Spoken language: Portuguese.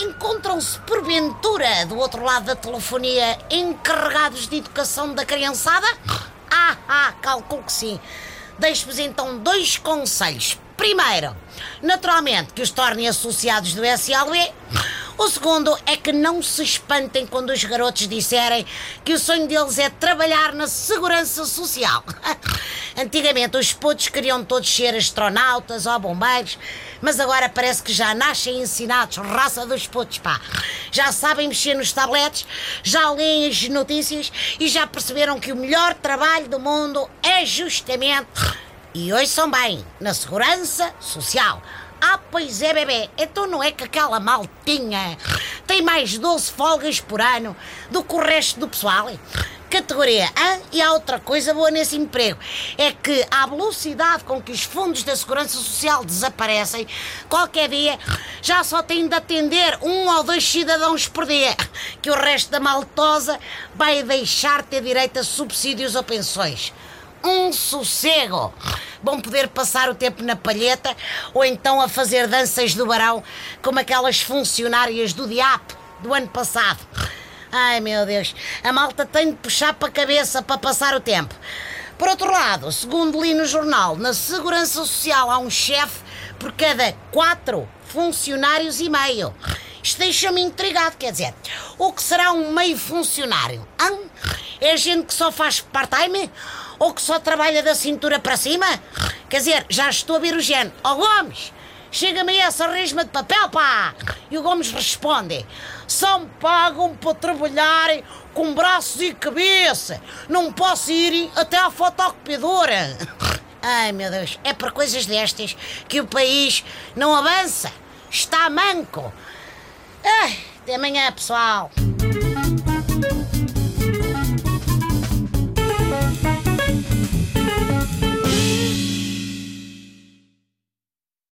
Estão-se, porventura, do outro lado da telefonia, encarregados de educação da criançada? Ah, ah, calculo que sim. Deixo-vos então dois conselhos. Primeiro, naturalmente, que os tornem associados do SLB. O segundo é que não se espantem quando os garotos disserem que o sonho deles é trabalhar na segurança social. Antigamente os putos queriam todos ser astronautas ou bombeiros, mas agora parece que já nascem ensinados, raça dos putos, pá. Já sabem mexer nos tabletes, já leem as notícias e já perceberam que o melhor trabalho do mundo é justamente. E hoje são bem, na segurança social. Ah, pois é, bebê. Então não é que aquela maltinha tem mais 12 folgas por ano do que o resto do pessoal? Categoria A e há outra coisa boa nesse emprego. É que à velocidade com que os fundos da Segurança Social desaparecem, qualquer dia já só tem de atender um ou dois cidadãos por dia. Que o resto da maltosa vai deixar ter direito a subsídios ou pensões um sossego. Vão poder passar o tempo na palheta ou então a fazer danças do barão como aquelas funcionárias do DIAP do ano passado. Ai meu Deus, a malta tem de puxar para a cabeça para passar o tempo. Por outro lado, segundo li no jornal, na Segurança Social há um chefe por cada quatro funcionários e meio. Isto deixa-me intrigado, quer dizer, o que será um meio funcionário? É gente que só faz part-time? Ou que só trabalha da cintura para cima? Quer dizer, já estou a ver o género. Ó oh, Gomes, chega-me essa resma de papel, pá! E o Gomes responde: só me pagam para trabalhar com braços e cabeça. Não posso ir até à fotocopiadora. Ai meu Deus, é por coisas destas que o país não avança. Está manco. Ai, até amanhã, pessoal.